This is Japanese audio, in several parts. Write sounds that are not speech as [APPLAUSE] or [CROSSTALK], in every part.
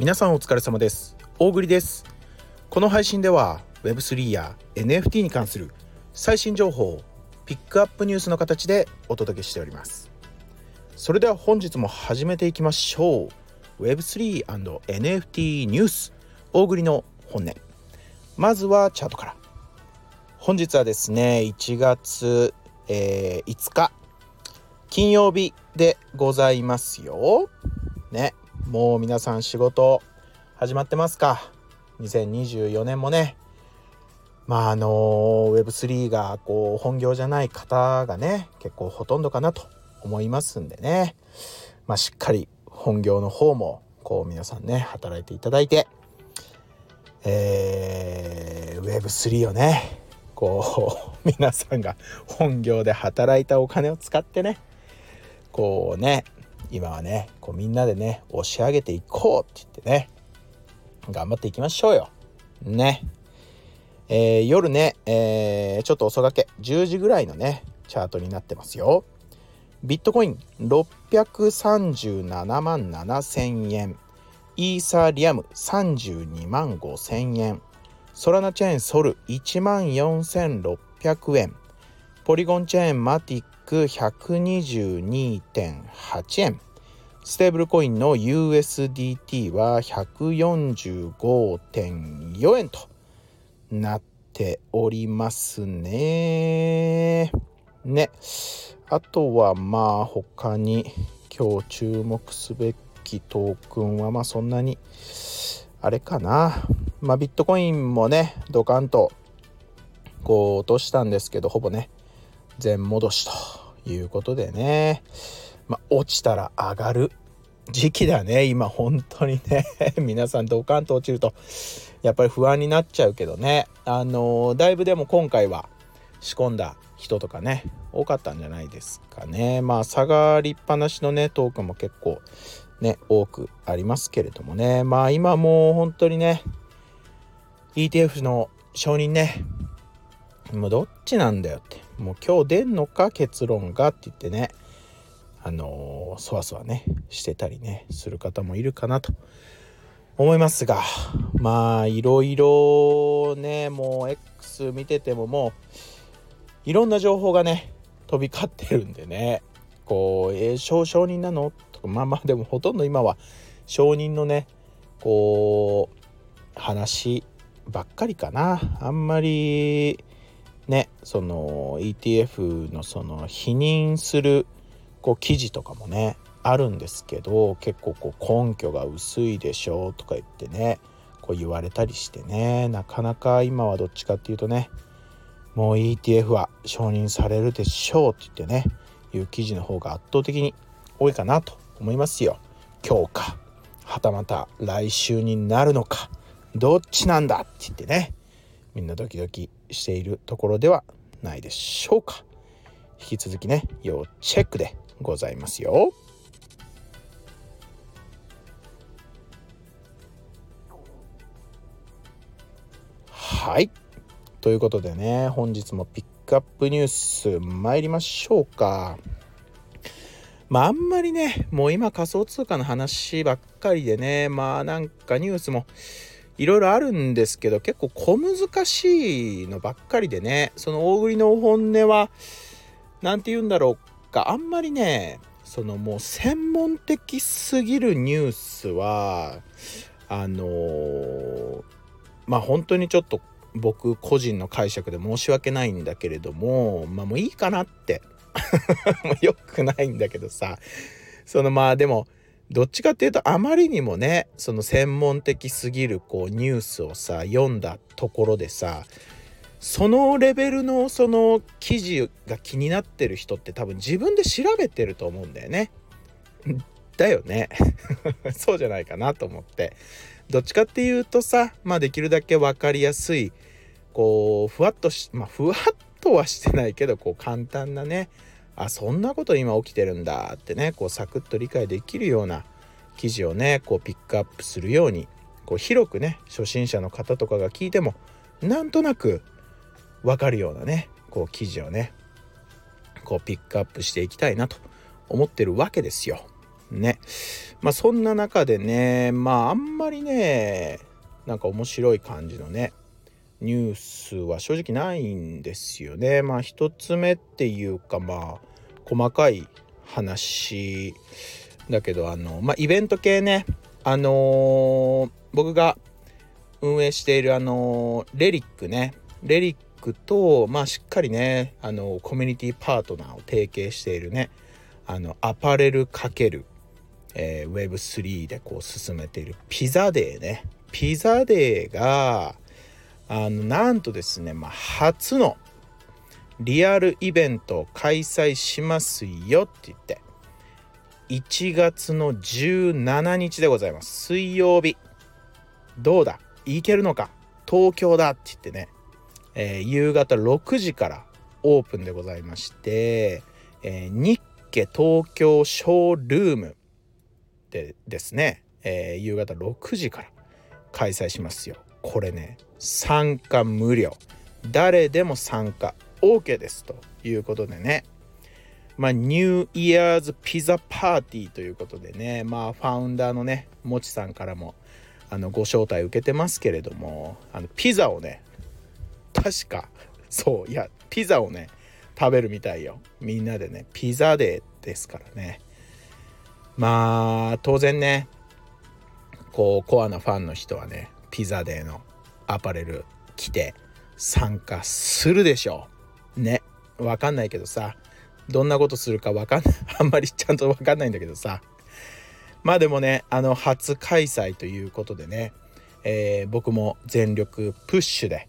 皆さんお疲れ様です。大栗です。この配信では Web3 や NFT に関する最新情報をピックアップニュースの形でお届けしております。それでは本日も始めていきましょう。Web3&NFT ニュース大栗の本音。まずはチャートから。本日はですね1月、えー、5日金曜日でございますよ。ね。もう皆さん仕事始まってますか？2024年もねまああの Web3 がこう本業じゃない方がね結構ほとんどかなと思いますんでね。まあしっかり本業の方もこう皆さんね働いていただいて。えー、Web3 をねこう皆さんが本業で働いたお金を使ってねこうね今はねこうみんなでね押し上げていこうって言ってね頑張っていきましょうよ。ね。えー、夜ね、えー、ちょっと遅がけ10時ぐらいのねチャートになってますよ。ビットコイン637万7000円。イーサリアム32万5000円。ソラナチェーンソル1万4600円。ポリゴンチェーンマティッ122.8円ステーブルコインの USDT は145.4円となっておりますね。ね。あとはまあ他に今日注目すべきトークンはまあそんなにあれかな。まあビットコインもねドカンとこう落としたんですけどほぼね全戻しということでね、まあ、落ちたら上がる時期だね。今本当にね。[LAUGHS] 皆さんドカンと落ちるとやっぱり不安になっちゃうけどね。あのー、だいぶでも今回は仕込んだ人とかね多かったんじゃないですかね。まあ下がりっぱなしのねトークも結構ね多くありますけれどもね。まあ今もう本当にね ETF の承認ねもうどっちなんだよって。もう今日出んのか結論がって言ってね。あのそわそわねしてたりねする方もいるかなと。思いますがまあいろいろねもう X 見ててももういろんな情報がね飛び交ってるんでね。こう「えー、承承認なの?」とかまあまあでもほとんど今は承認のねこう話ばっかりかな。あんまりねその ETF のその否認するこう記事とかもねあるんですけど結構こう根拠が薄いでしょうとか言ってねこう言われたりしてねなかなか今はどっちかっていうとねもう ETF は承認されるでしょうって言ってねいう記事の方が圧倒的に多いかなと思いますよ。今日かはたまた来週になるのかどっちなんだって言ってねみんなドキドキしているところではないでしょうか。引き続きね要チェックでございますよ。はい。ということでね本日もピックアップニュース参りましょうか。まああんまりねもう今仮想通貨の話ばっかりでねまあなんかニュースもいろいろあるんですけど結構小難しいのばっかりでねその大栗の本音は何て言うんだろうかあんまりねそのもう専門的すぎるニュースはあのー、まあ本当にちょっと僕個人の解釈で申し訳ないんだけれどもまあもういいかなって。もうよくないんだけどさ。そのまあでもどっちかっていうとあまりにもねその専門的すぎるこうニュースをさ読んだところでさそのレベルのその記事が気になってる人って多分自分で調べてると思うんだよね。だよね [LAUGHS] そうじゃないかなと思ってどっちかっていうとさまあできるだけ分かりやすいこうふわっとしまあふわっとはしてないけどこう簡単なねあそんなこと今起きてるんだってねこうサクッと理解できるような記事をねこうピックアップするようにこう広くね初心者の方とかが聞いてもなんとなく分かるようなねこう記事をねこうピックアップしていきたいなと思ってるわけですよ。ねまあそんな中でねまああんまりねなんか面白い感じのねニュースは正直ないんですよね。まあ一つ目っていうかまあ細かい話だけどあのまあイベント系ね。あのー、僕が運営しているあのー、レリックね。レリックとまあしっかりねあのコミュニティパートナーを提携しているね。あのアパレル×、えー、Web3 でこう進めているピザデーね。ピザデーがあのなんとですね、まあ、初のリアルイベントを開催しますよって言って1月の17日でございます。水曜日。どうだ？行けるのか？東京だって言ってね、えー、夕方6時からオープンでございまして、えー、日家東京ショールームでですね、えー、夕方6時から開催しますよ。これね参加無料誰でも参加 OK ですということでねまあ、ニューイヤーズピザパーティーということでね、まあ、ファウンダーのね、もちさんからもあのご招待受けてますけれども、あのピザをね、確か、そう、いや、ピザをね、食べるみたいよ。みんなでね、ピザデーですからね。まあ、当然ね、こう、コアなファンの人はね、ピザデーのアパレル着て参加するでしょう。ね。わかんないけどさ、どんなことするかわかんない。[LAUGHS] あんまりちゃんとわかんないんだけどさ。まあでもねあの初開催ということでね、えー、僕も全力プッシュで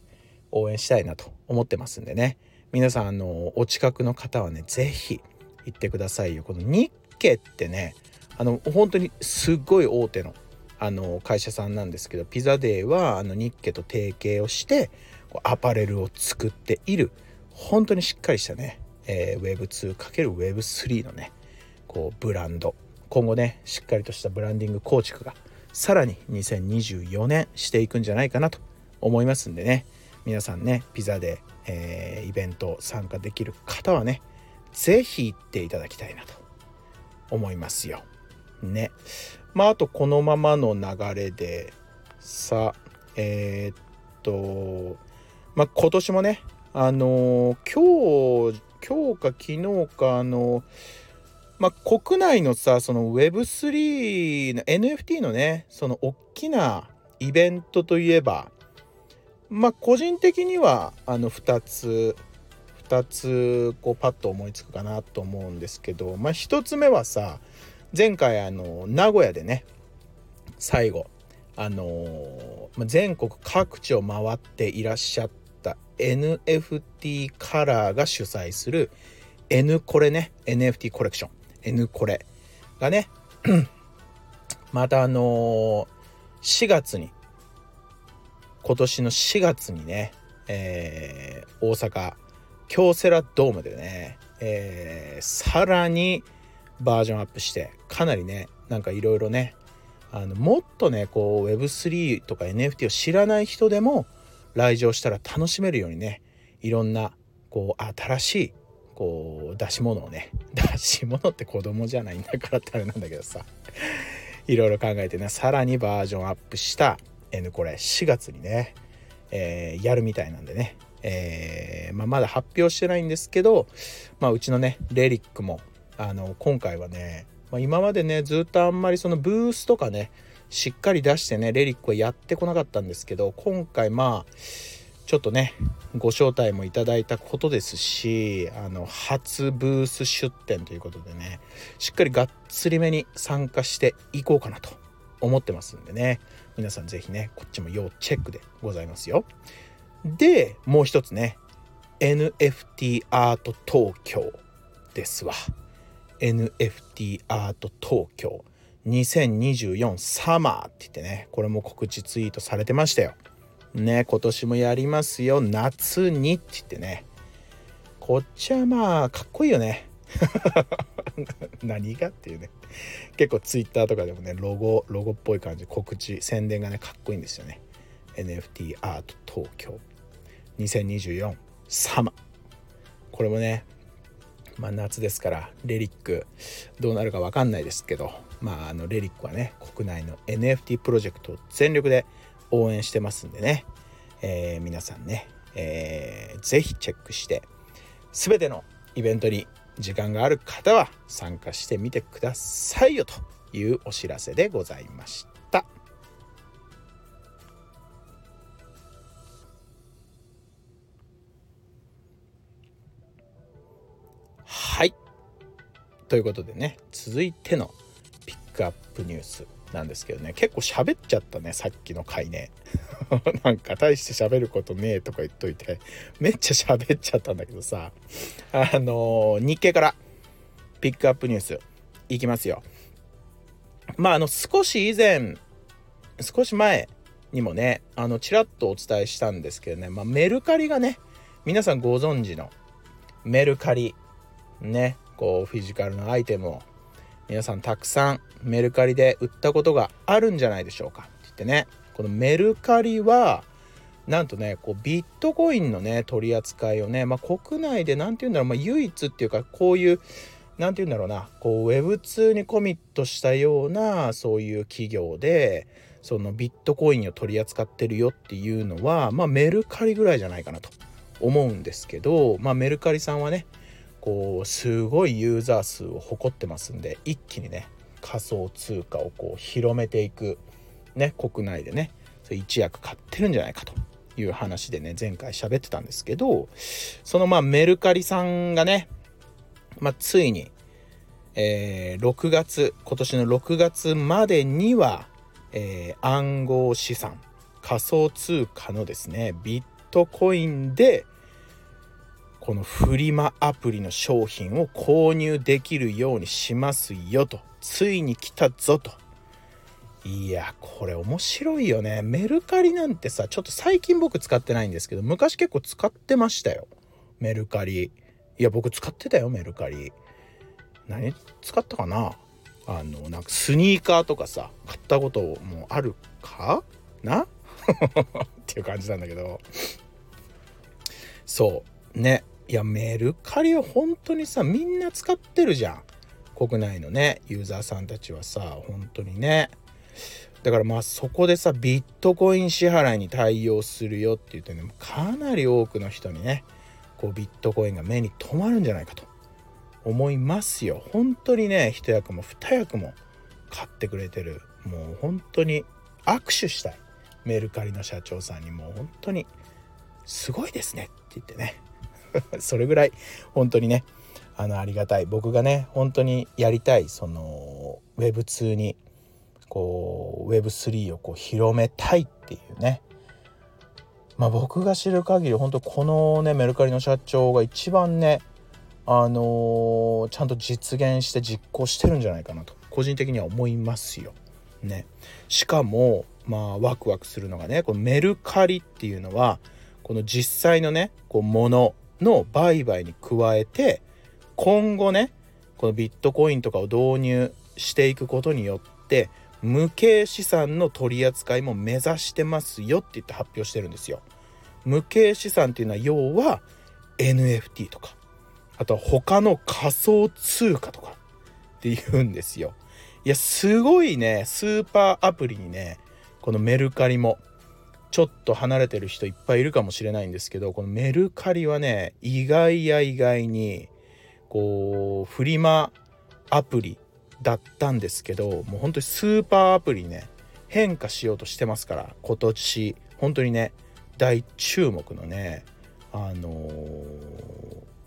応援したいなと思ってますんでね。皆さんあのお近くの方はね是非行ってくださいよ。この日家ってねあの本当にすっごい大手のあの会社さんなんですけどピザデーはあの日家と提携をしてアパレルを作っている本当にしっかりしたねえー、Web2×Web3 のねこうブランド今後ねしっかりとしたブランディング構築がさらに2024年していくんじゃないかなと思いますんでね皆さんねピザで、えー、イベント参加できる方はね是非行っていただきたいなと思いますよ。ね。まああとこのままの流れでさえー、っとまあ今年もねあのー、今日今日か昨日かあのまあ、国内のさその Web3 の NFT のねその大きなイベントといえばまあ個人的にはあの2つ2つこうパッと思いつくかなと思うんですけどまあ1つ目はさ前回あの名古屋でね最後あの全国各地を回っていらっしゃった NFT カラーが主催する N コレね NFT コレクション N コレがね [CLEARS THROAT] またあの、4月に今年の4月にね、えー、大阪京セラドームでね、えー、さらにバージョンアップしてかなりねなんかいろいろねあのもっとねこう Web3 とか NFT を知らない人でも来場したら楽しめるようにねいろんなこう新しいこう出し物をね [LAUGHS] 出し物って子供じゃないんだからってあれなんだけどさいろいろ考えてねさらにバージョンアップした N これ4月にね、えー、やるみたいなんでね、えーまあ、まだ発表してないんですけど、まあ、うちのねレリックもあの今回はね、まあ、今までねずっとあんまりそのブースとかねしっかり出してねレリックはやってこなかったんですけど今回まあちょっとねご招待もいただいたことですしあの初ブース出展ということでねしっかりがっつりめに参加していこうかなと思ってますんでね。皆さん是非ねこっちも要チェックでございますよ。でもう一つね NFT アート東京ですわ。NFT アート東京2024サマーって言ってねこれも告知ツイートされてましたよ。ね今年もやりますよ。夏にって言ってね。こっちはまあかっこいいよね。[LAUGHS] 何がっていうね。結構ツイッターとかでもねロゴロゴっぽい感じ告知宣伝がねかっこいいんですよね。NFT アート東京2024サマこれもねまあ夏ですからレリックどうなるか分かんないですけどまああのレリックはね国内の NFT プロジェクトを全力で応援してますんでね、えー、皆さんね、えー、ぜひチェックして全てのイベントに時間がある方は参加してみてくださいよというお知らせでございました。はい。ということでね続いてのピックアップニュースなんですけどね結構喋っちゃったねさっきの回ね [LAUGHS] なんか大して喋ることねえとか言っといてめっちゃ喋っちゃったんだけどさあのー、日経からピックアップニュースいきますよまああの少し以前少し前にもねあのちらっとお伝えしたんですけどね、まあ、メルカリがね皆さんご存知のメルカリねこうフィジカルのアイテムを皆さんたくさんメルカリで売ったことがあるんじゃないでしょうか。って言ってねこのメルカリはなんとねこうビットコインのね取り扱いをね、まあ、国内で何て言うんだろう、まあ、唯一っていうかこういう何て言うんだろうなこう Web2 にコミットしたようなそういう企業でそのビットコインを取り扱ってるよっていうのはまあメルカリぐらいじゃないかなと思うんですけどまあメルカリさんはねこうすごいユーザー数を誇ってますんで一気にね仮想通貨をこう広めていくね国内でね一役買ってるんじゃないかという話でね前回喋ってたんですけどそのまあメルカリさんがね、まあ、ついに、え、6月今年の6月までには、え、暗号資産仮想通貨のですねビットコインでこのフリマアプリの商品を購入できるようにしますよと。ついに来たぞと。いやこれ面白いよね。メルカリなんてさちょっと最近僕使ってないんですけど昔結構使ってましたよ。メルカリ。いや僕使ってたよメルカリ。何使ったかな？あのなんかスニーカーとかさ買ったこともあるか？な？[LAUGHS] っていう感じなんだけど。そう。ね。いやメル？カリは本当にさみんな使ってるじゃん。国内のねユーザーさんたちはさ本当にね。だからまあそこでさビットコイン支払いに対応するよって言ってねかなり多くの人にねこうビットコインが目に留まるんじゃないかと。思いますよ。本当にね一役も二役も買ってくれてる。もう本当に握手したい。メルカリの社長さんにもう本当にすごいですねって言ってね。[LAUGHS] それぐらい本当にねあのありがたい。僕がね本当にやりたいその Web2 にこう Web3 をこう広めたいっていうね。まあ僕が知る限り本当このねメルカリの社長が一番ねあのー、ちゃんと実現して実行してるんじゃないかなと個人的には思いますよ。ね、しかもまあワクワクするのがねこのメルカリっていうのはこの実際のねこう物の売買に加えて今後ねこのビットコインとかを導入していくことによって無形資産の取り扱いも目指してますよって言って発表してるんですよ。無形資産っていうのは要は NFT とかあとは他の仮想通貨とかって言うんですよ。いやすごいねスーパーアプリにねこのメルカリもちょっと離れてる人いっぱいいるかもしれないんですけどこのメルカリはね意外や意外にこうフリマアプリだったんですけどもう本当にスーパーアプリね変化しようとしてますから今年本当にね大注目のねあのー、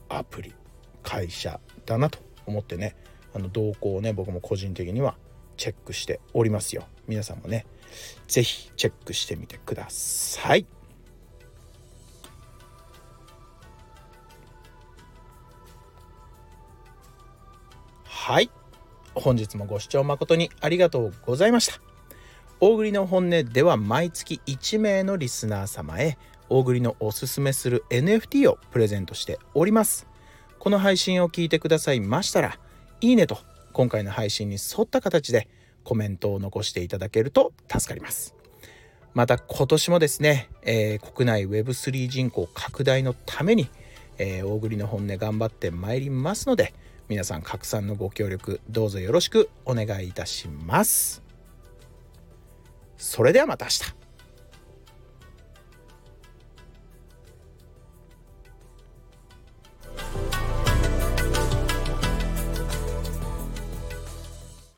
アプリ会社だなと思ってねあの動向をね僕も個人的にはチェックしておりますよ。皆さんもね是非チェックしてみてください。はい。本日もご視聴誠にありがとうございました。大栗の本音では毎月1名のリスナー様へ大栗のおすすめする NFT をプレゼントしております。この配信を聞いてくださいましたらいいねと今回の配信に沿った形でコメントを残していただけると助かります。また今年もですね、えー、国内 Web3 人口拡大のために、えー、大栗の本音頑張ってまいりますので皆さん拡散のご協力どうぞよろしくお願いいたしますそれではまた明日